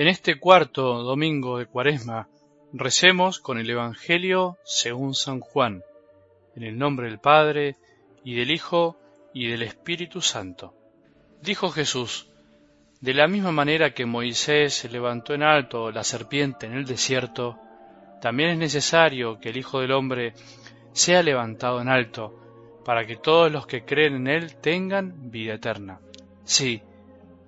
En este cuarto domingo de Cuaresma recemos con el Evangelio según San Juan, en el nombre del Padre, y del Hijo, y del Espíritu Santo. Dijo Jesús, de la misma manera que Moisés se levantó en alto la serpiente en el desierto, también es necesario que el Hijo del Hombre sea levantado en alto, para que todos los que creen en Él tengan vida eterna. Sí,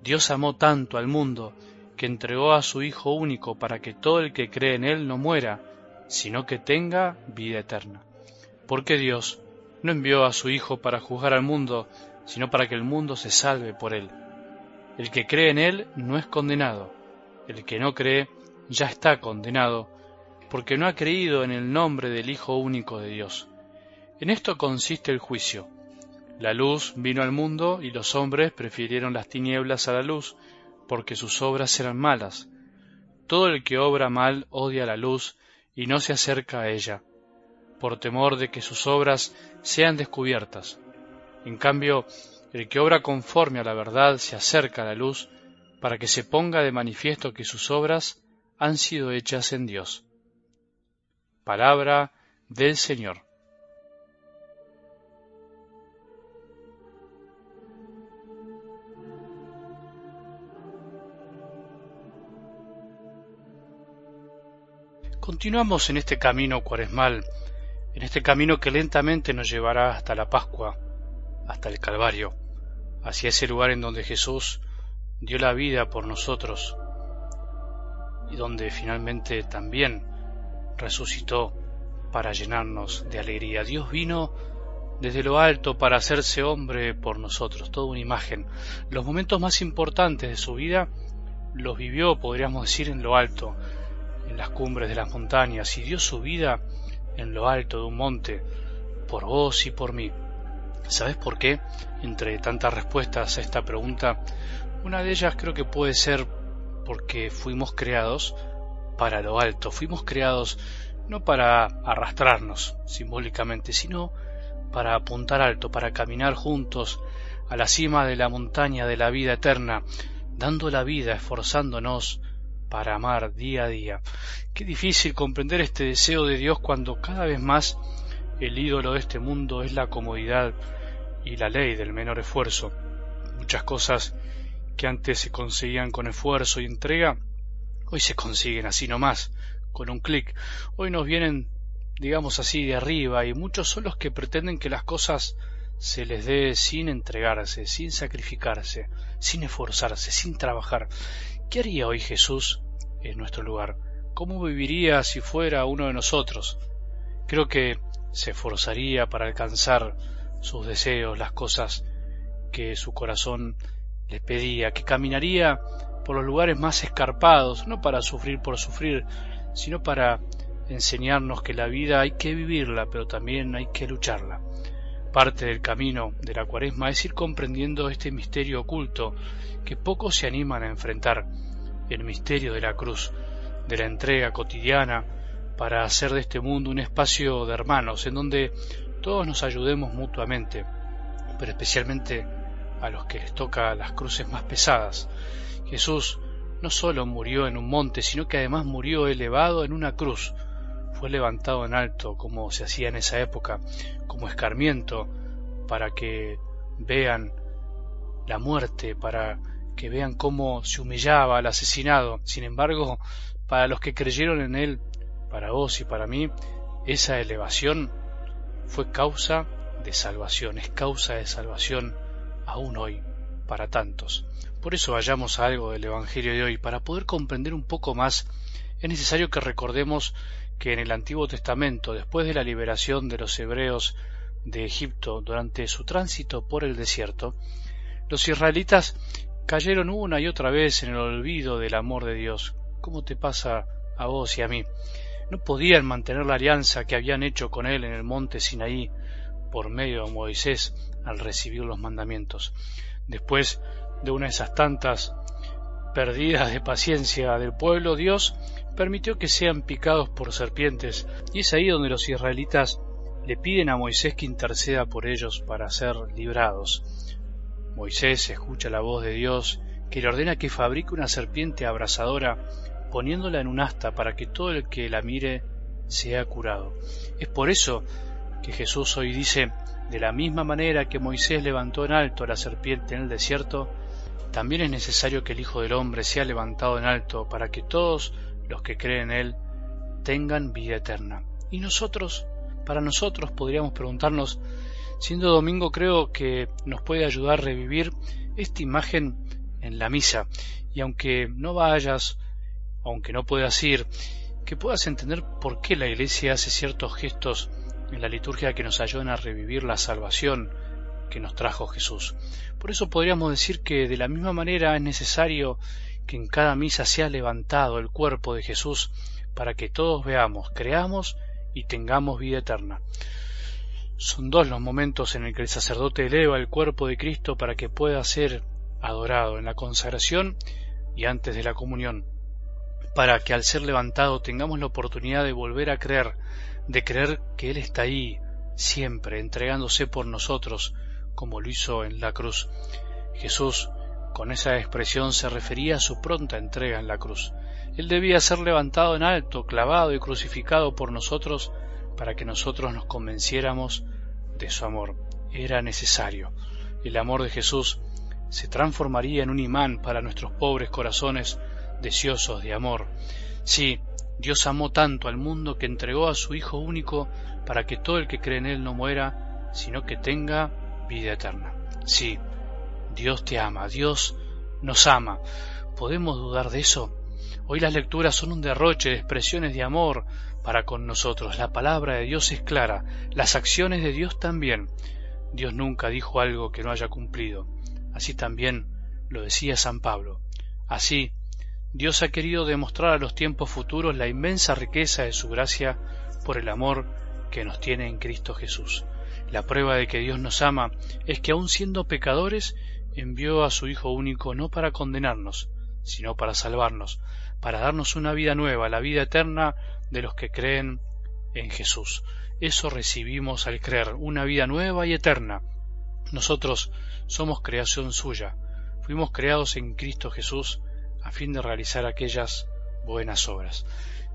Dios amó tanto al mundo, que entregó a su Hijo único para que todo el que cree en Él no muera, sino que tenga vida eterna. Porque Dios no envió a su Hijo para juzgar al mundo, sino para que el mundo se salve por Él. El que cree en Él no es condenado, el que no cree ya está condenado, porque no ha creído en el nombre del Hijo único de Dios. En esto consiste el juicio. La luz vino al mundo y los hombres prefirieron las tinieblas a la luz, porque sus obras eran malas. Todo el que obra mal odia la luz y no se acerca a ella, por temor de que sus obras sean descubiertas. En cambio, el que obra conforme a la verdad se acerca a la luz, para que se ponga de manifiesto que sus obras han sido hechas en Dios. Palabra del Señor. Continuamos en este camino cuaresmal, en este camino que lentamente nos llevará hasta la Pascua, hasta el Calvario, hacia ese lugar en donde Jesús dio la vida por nosotros y donde finalmente también resucitó para llenarnos de alegría. Dios vino desde lo alto para hacerse hombre por nosotros, toda una imagen. Los momentos más importantes de su vida los vivió, podríamos decir, en lo alto, en las cumbres de las montañas y dio su vida en lo alto de un monte por vos y por mí. ¿Sabes por qué? Entre tantas respuestas a esta pregunta, una de ellas creo que puede ser porque fuimos creados para lo alto, fuimos creados no para arrastrarnos simbólicamente, sino para apuntar alto, para caminar juntos a la cima de la montaña de la vida eterna, dando la vida, esforzándonos para amar día a día. Qué difícil comprender este deseo de Dios cuando cada vez más el ídolo de este mundo es la comodidad y la ley del menor esfuerzo. Muchas cosas que antes se conseguían con esfuerzo y entrega, hoy se consiguen así nomás, con un clic. Hoy nos vienen, digamos así, de arriba y muchos son los que pretenden que las cosas se les dé sin entregarse, sin sacrificarse, sin esforzarse, sin trabajar. ¿Qué haría hoy Jesús en nuestro lugar? ¿Cómo viviría si fuera uno de nosotros? Creo que se esforzaría para alcanzar sus deseos, las cosas que su corazón le pedía, que caminaría por los lugares más escarpados, no para sufrir por sufrir, sino para enseñarnos que la vida hay que vivirla, pero también hay que lucharla. Parte del camino de la cuaresma es ir comprendiendo este misterio oculto que pocos se animan a enfrentar, el misterio de la cruz, de la entrega cotidiana para hacer de este mundo un espacio de hermanos en donde todos nos ayudemos mutuamente, pero especialmente a los que les toca las cruces más pesadas. Jesús no solo murió en un monte, sino que además murió elevado en una cruz. Fue levantado en alto, como se hacía en esa época, como escarmiento, para que vean la muerte, para que vean cómo se humillaba al asesinado. Sin embargo, para los que creyeron en él, para vos y para mí, esa elevación fue causa de salvación, es causa de salvación aún hoy para tantos. Por eso vayamos a algo del Evangelio de hoy. Para poder comprender un poco más, es necesario que recordemos que en el Antiguo Testamento, después de la liberación de los hebreos de Egipto durante su tránsito por el desierto, los israelitas cayeron una y otra vez en el olvido del amor de Dios, como te pasa a vos y a mí. No podían mantener la alianza que habían hecho con él en el monte Sinaí por medio de Moisés al recibir los mandamientos. Después de una de esas tantas perdidas de paciencia del pueblo, Dios permitió que sean picados por serpientes, y es ahí donde los israelitas le piden a Moisés que interceda por ellos para ser librados. Moisés escucha la voz de Dios que le ordena que fabrique una serpiente abrasadora poniéndola en un asta para que todo el que la mire sea curado. Es por eso que Jesús hoy dice, de la misma manera que Moisés levantó en alto a la serpiente en el desierto, también es necesario que el Hijo del Hombre sea levantado en alto para que todos los que creen en Él tengan vida eterna. Y nosotros, para nosotros podríamos preguntarnos, siendo domingo creo que nos puede ayudar a revivir esta imagen en la misa, y aunque no vayas, aunque no puedas ir, que puedas entender por qué la Iglesia hace ciertos gestos en la liturgia que nos ayudan a revivir la salvación que nos trajo Jesús. Por eso podríamos decir que de la misma manera es necesario que en cada misa sea levantado el cuerpo de Jesús para que todos veamos, creamos y tengamos vida eterna. Son dos los momentos en el que el sacerdote eleva el cuerpo de Cristo para que pueda ser adorado en la consagración y antes de la comunión, para que al ser levantado tengamos la oportunidad de volver a creer, de creer que Él está ahí, siempre, entregándose por nosotros, como lo hizo en la cruz. Jesús, con esa expresión, se refería a su pronta entrega en la cruz. Él debía ser levantado en alto, clavado y crucificado por nosotros, para que nosotros nos convenciéramos de su amor. Era necesario. El amor de Jesús se transformaría en un imán para nuestros pobres corazones deseosos de amor. Sí, Dios amó tanto al mundo que entregó a su Hijo único para que todo el que cree en Él no muera, sino que tenga vida eterna. Sí, Dios te ama, Dios nos ama. ¿Podemos dudar de eso? Hoy las lecturas son un derroche de expresiones de amor para con nosotros. La palabra de Dios es clara, las acciones de Dios también. Dios nunca dijo algo que no haya cumplido. Así también lo decía San Pablo. Así, Dios ha querido demostrar a los tiempos futuros la inmensa riqueza de su gracia por el amor que nos tiene en Cristo Jesús. La prueba de que Dios nos ama es que aun siendo pecadores, envió a su Hijo único no para condenarnos, sino para salvarnos, para darnos una vida nueva, la vida eterna de los que creen en Jesús. Eso recibimos al creer, una vida nueva y eterna. Nosotros somos creación suya. Fuimos creados en Cristo Jesús a fin de realizar aquellas buenas obras.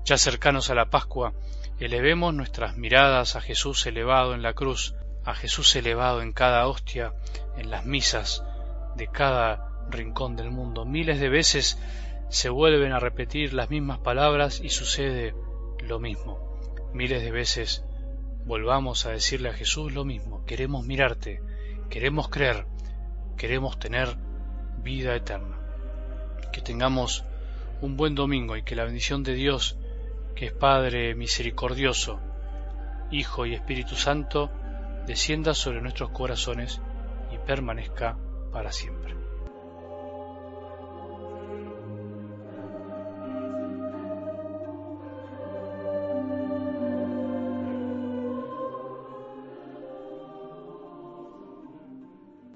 Ya cercanos a la Pascua, elevemos nuestras miradas a Jesús elevado en la cruz, a Jesús elevado en cada hostia, en las misas de cada rincón del mundo. Miles de veces se vuelven a repetir las mismas palabras y sucede lo mismo. Miles de veces volvamos a decirle a Jesús lo mismo. Queremos mirarte, queremos creer, queremos tener vida eterna. Que tengamos un buen domingo y que la bendición de Dios, que es Padre misericordioso, Hijo y Espíritu Santo, descienda sobre nuestros corazones y permanezca para siempre.